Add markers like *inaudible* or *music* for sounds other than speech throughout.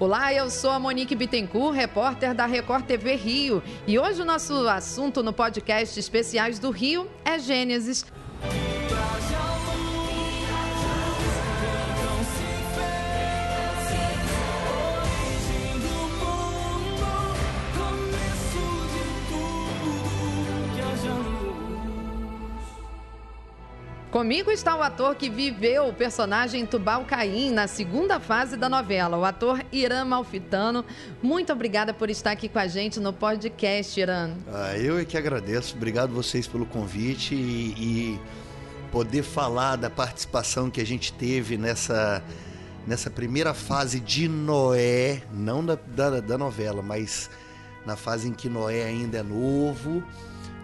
Olá, eu sou a Monique Bittencourt, repórter da Record TV Rio. E hoje o nosso assunto no podcast Especiais do Rio é Gênesis. Comigo está o ator que viveu o personagem Tubal Caim na segunda fase da novela, o ator Irã Malfitano. Muito obrigada por estar aqui com a gente no podcast, Irã. Ah, eu é que agradeço. Obrigado vocês pelo convite e, e poder falar da participação que a gente teve nessa, nessa primeira fase de Noé, não da, da, da novela, mas na fase em que Noé ainda é novo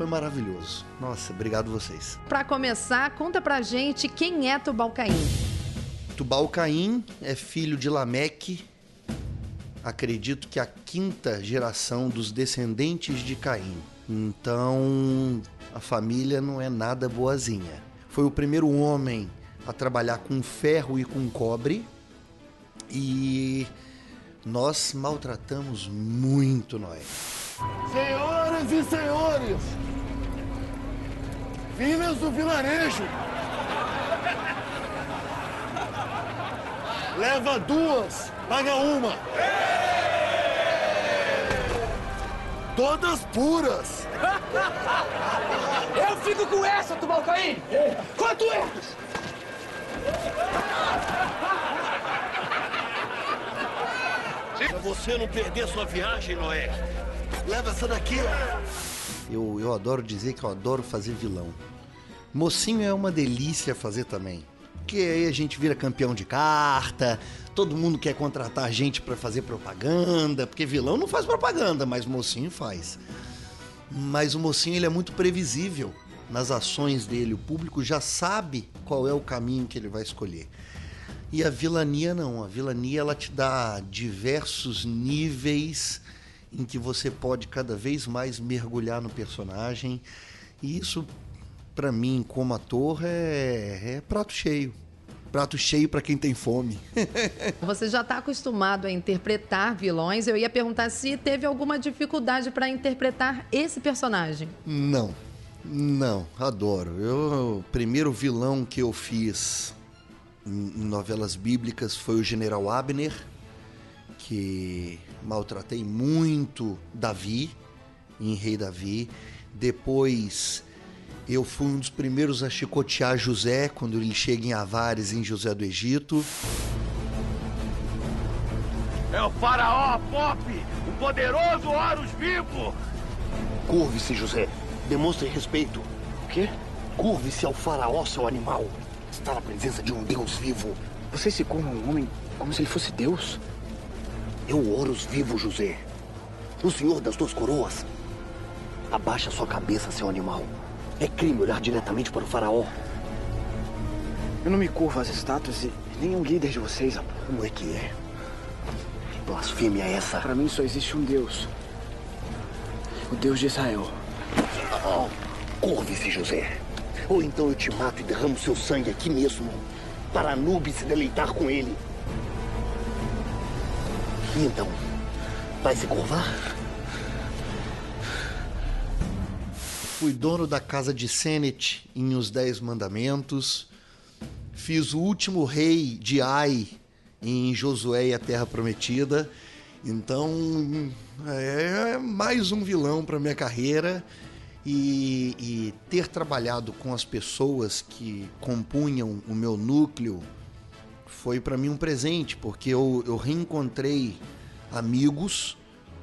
foi maravilhoso. Nossa, obrigado vocês. Para começar, conta pra gente quem é Tubal Caim. Tubal Caim é filho de Lameque. Acredito que a quinta geração dos descendentes de Caim. Então, a família não é nada boazinha. Foi o primeiro homem a trabalhar com ferro e com cobre. E nós maltratamos muito Noé. Senhoras e senhores, filhas do vilarejo, leva duas, paga uma. Todas puras. Eu fico com essa, Tubalcaí. Quanto é? Pra você não perder sua viagem, Noé. Leva essa daqui. Eu, eu adoro dizer que eu adoro fazer vilão. Mocinho é uma delícia fazer também. Porque aí a gente vira campeão de carta, todo mundo quer contratar gente para fazer propaganda, porque vilão não faz propaganda, mas mocinho faz. Mas o mocinho ele é muito previsível nas ações dele, o público já sabe qual é o caminho que ele vai escolher. E a vilania não, a vilania ela te dá diversos níveis em que você pode cada vez mais mergulhar no personagem. E isso, para mim, como ator, é, é prato cheio. Prato cheio para quem tem fome. *laughs* Você já está acostumado a interpretar vilões. Eu ia perguntar se teve alguma dificuldade para interpretar esse personagem. Não, não, adoro. Eu, o primeiro vilão que eu fiz em novelas bíblicas foi o General Abner, que maltratei muito Davi, em Rei Davi. Depois eu fui um dos primeiros a chicotear José quando ele chega em Avares, em José do Egito. É o faraó Pop, o poderoso Horus vivo. Curve-se, José. Demonstre respeito. O quê? Curve-se ao faraó, seu animal. Está na presença de um Deus vivo. Você se curva um homem como se ele fosse Deus. Eu Horus vivo, José. O senhor das duas coroas. Abaixa sua cabeça, seu animal. É crime olhar diretamente para o faraó. Eu não me curvo às estátuas e nem um líder de vocês, rapaz. Como é que é? Que blasfêmia é essa? Para mim só existe um Deus. O Deus de Israel. Oh, Curve-se, José. Ou então eu te mato e derramo seu sangue aqui mesmo. Para Anubis se deleitar com ele. E então? Vai se curvar? Fui dono da casa de Senet em Os Dez Mandamentos. Fiz o último rei de Ai em Josué e a Terra Prometida. Então, é mais um vilão para minha carreira. E, e, ter trabalhado com as pessoas que compunham o meu núcleo foi para mim um presente, porque eu, eu reencontrei amigos.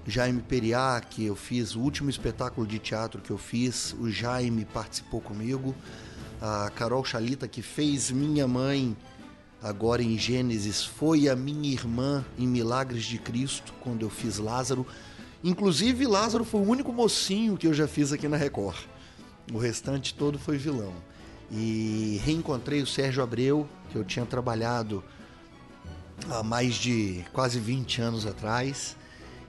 Jaime Periá, que eu fiz o último espetáculo de teatro que eu fiz, o Jaime participou comigo. A Carol Chalita, que fez minha mãe agora em Gênesis, foi a minha irmã em Milagres de Cristo, quando eu fiz Lázaro. Inclusive, Lázaro foi o único mocinho que eu já fiz aqui na Record. O restante todo foi vilão. E reencontrei o Sérgio Abreu, que eu tinha trabalhado há mais de quase 20 anos atrás.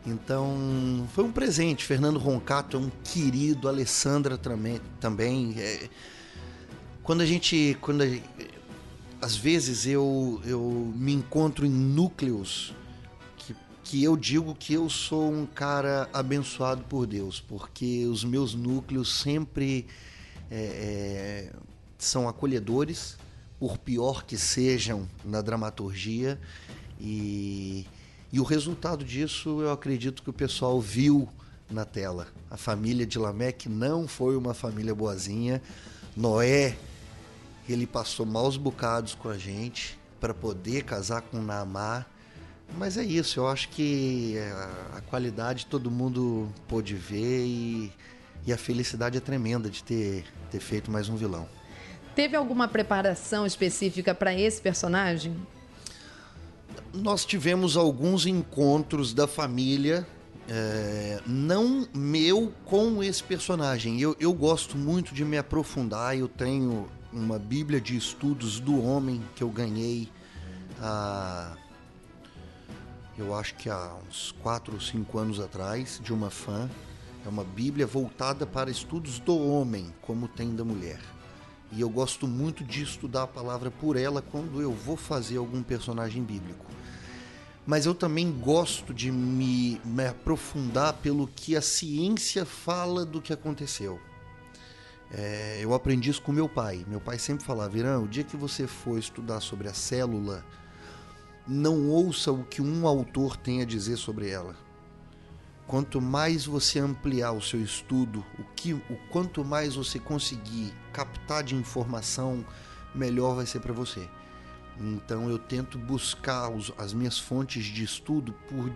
Então, foi um presente. Fernando Roncato é um querido, Alessandra também. É... Quando a gente. Quando a... Às vezes eu, eu me encontro em núcleos que que eu digo que eu sou um cara abençoado por Deus, porque os meus núcleos sempre é, é, são acolhedores, por pior que sejam na dramaturgia, e, e o resultado disso eu acredito que o pessoal viu na tela. A família de Lameque não foi uma família boazinha. Noé, ele passou maus bocados com a gente para poder casar com Naamá mas é isso, eu acho que é, a qualidade todo mundo pôde ver e, e a felicidade é tremenda de ter, ter feito mais um vilão. Teve alguma preparação específica para esse personagem? Nós tivemos alguns encontros da família, é, não meu com esse personagem. Eu, eu gosto muito de me aprofundar, eu tenho uma bíblia de estudos do homem que eu ganhei há eu acho que há uns 4 ou 5 anos atrás, de uma fã. É uma Bíblia voltada para estudos do homem, como tem da mulher. E eu gosto muito de estudar a palavra por ela quando eu vou fazer algum personagem bíblico. Mas eu também gosto de me, me aprofundar pelo que a ciência fala do que aconteceu. É, eu aprendi isso com meu pai. Meu pai sempre falava: Virão, o dia que você for estudar sobre a célula não ouça o que um autor tem a dizer sobre ela. Quanto mais você ampliar o seu estudo, o que, o quanto mais você conseguir captar de informação, melhor vai ser para você. Então eu tento buscar os, as minhas fontes de estudo por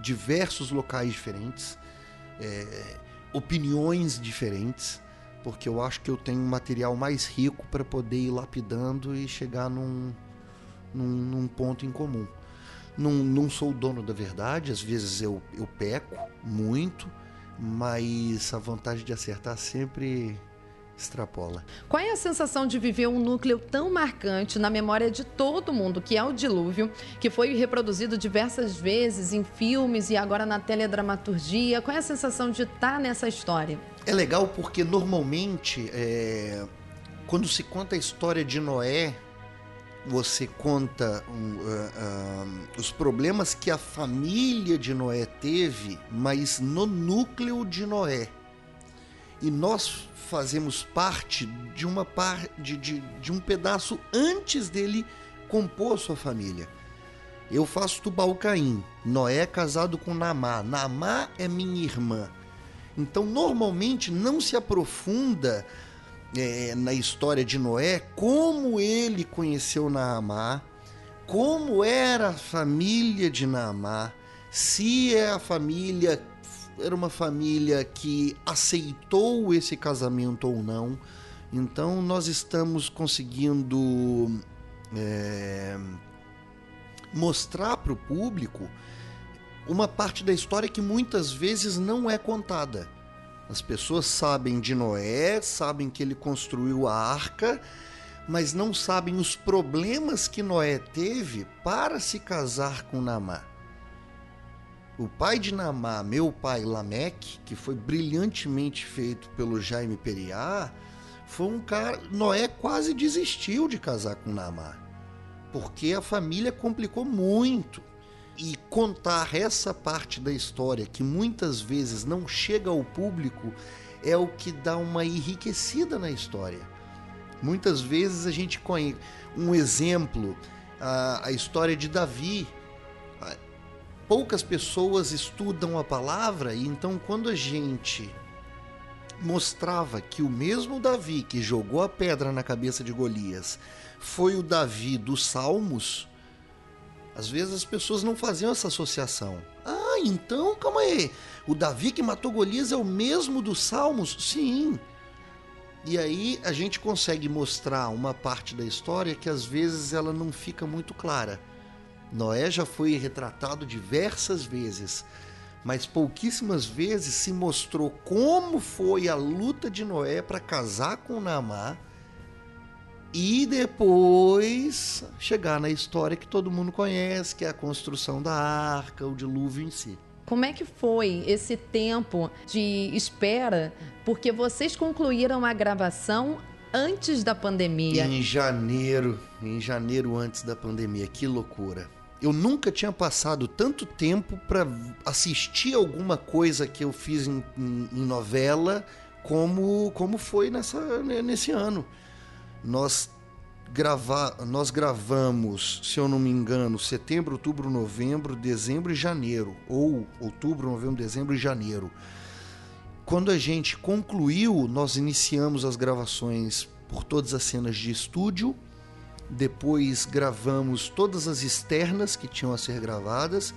diversos locais diferentes, é, opiniões diferentes, porque eu acho que eu tenho um material mais rico para poder ir lapidando e chegar num, num, num ponto em comum. Não, não sou o dono da verdade, às vezes eu, eu peco muito, mas a vantagem de acertar sempre extrapola. Qual é a sensação de viver um núcleo tão marcante na memória de todo mundo, que é o dilúvio, que foi reproduzido diversas vezes em filmes e agora na teledramaturgia? Qual é a sensação de estar nessa história? É legal porque normalmente, é... quando se conta a história de Noé, você conta um, uh, uh, os problemas que a família de Noé teve, mas no núcleo de Noé. E nós fazemos parte de uma par, de, de, um pedaço antes dele compor sua família. Eu faço Tubal Caim. Noé é casado com Namá. Namá é minha irmã. Então, normalmente não se aprofunda é, na história de Noé como ele conheceu Naamá, como era a família de Naamá, se é a família era uma família que aceitou esse casamento ou não. Então nós estamos conseguindo é, mostrar para o público uma parte da história que muitas vezes não é contada. As pessoas sabem de Noé, sabem que ele construiu a arca, mas não sabem os problemas que Noé teve para se casar com Namá. O pai de Namá, meu pai Lameque, que foi brilhantemente feito pelo Jaime Periá, foi um cara. Noé quase desistiu de casar com Namá, porque a família complicou muito contar essa parte da história que muitas vezes não chega ao público é o que dá uma enriquecida na história. Muitas vezes a gente conhece um exemplo, a, a história de Davi. Poucas pessoas estudam a palavra e então quando a gente mostrava que o mesmo Davi que jogou a pedra na cabeça de Golias foi o Davi dos Salmos, às vezes as pessoas não faziam essa associação. Ah, então, calma aí. O Davi que matou Golias é o mesmo dos Salmos? Sim. E aí a gente consegue mostrar uma parte da história que às vezes ela não fica muito clara. Noé já foi retratado diversas vezes, mas pouquíssimas vezes se mostrou como foi a luta de Noé para casar com Naamá e depois chegar na história que todo mundo conhece, que é a construção da arca, o dilúvio em si. Como é que foi esse tempo de espera? Porque vocês concluíram a gravação antes da pandemia. Em janeiro, em janeiro antes da pandemia. Que loucura. eu nunca tinha passado tanto tempo para assistir alguma coisa que eu fiz em, em, em, novela como, como foi nessa, nesse ano. Nós, grava, nós gravamos, se eu não me engano, setembro, outubro, novembro, dezembro e janeiro. Ou outubro, novembro, dezembro e janeiro. Quando a gente concluiu, nós iniciamos as gravações por todas as cenas de estúdio depois gravamos todas as externas que tinham a ser gravadas.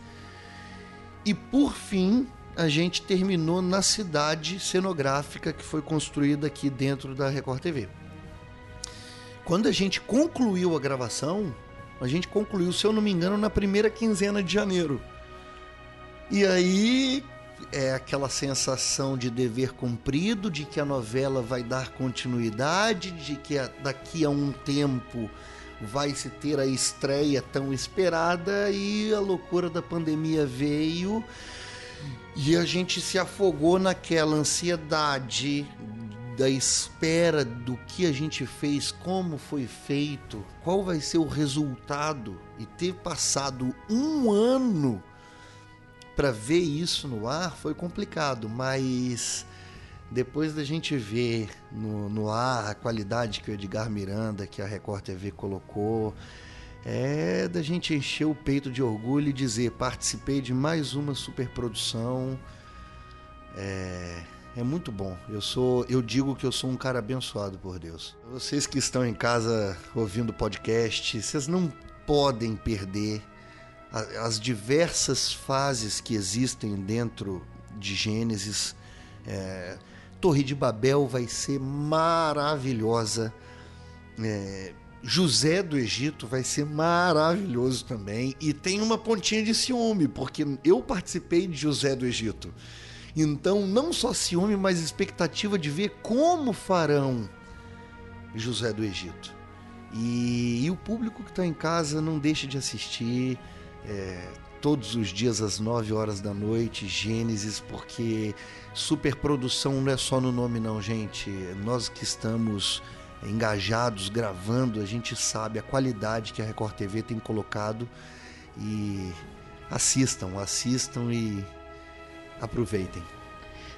E por fim, a gente terminou na cidade cenográfica que foi construída aqui dentro da Record TV. Quando a gente concluiu a gravação, a gente concluiu, se eu não me engano, na primeira quinzena de janeiro. E aí é aquela sensação de dever cumprido, de que a novela vai dar continuidade, de que daqui a um tempo vai se ter a estreia tão esperada e a loucura da pandemia veio e a gente se afogou naquela ansiedade da espera do que a gente fez, como foi feito, qual vai ser o resultado e ter passado um ano para ver isso no ar foi complicado, mas depois da gente ver no, no ar a qualidade que o Edgar Miranda, que a Record TV colocou, é da gente encher o peito de orgulho e dizer: participei de mais uma superprodução. É, é muito bom. Eu sou, eu digo que eu sou um cara abençoado por Deus. Vocês que estão em casa ouvindo podcast, vocês não podem perder as diversas fases que existem dentro de Gênesis. É, Torre de Babel vai ser maravilhosa. É, José do Egito vai ser maravilhoso também. E tem uma pontinha de ciúme, porque eu participei de José do Egito. Então, não só ciúme, mas expectativa de ver como farão José do Egito. E, e o público que está em casa não deixe de assistir. É, todos os dias às 9 horas da noite, Gênesis, porque superprodução não é só no nome não, gente. Nós que estamos engajados gravando, a gente sabe a qualidade que a Record TV tem colocado e assistam, assistam e aproveitem.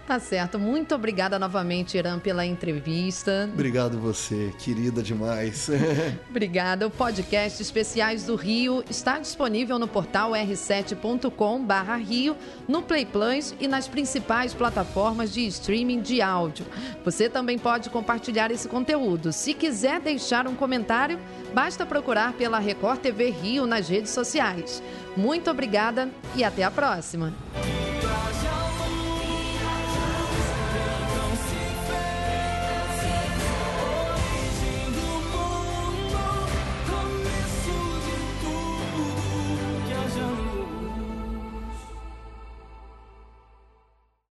Tá certo. Muito obrigada novamente, Irã, pela entrevista. Obrigado você, querida demais. *laughs* obrigada. O podcast Especiais do Rio está disponível no portal r7.com/rio, no Play Plus e nas principais plataformas de streaming de áudio. Você também pode compartilhar esse conteúdo. Se quiser deixar um comentário, basta procurar pela Record TV Rio nas redes sociais. Muito obrigada e até a próxima.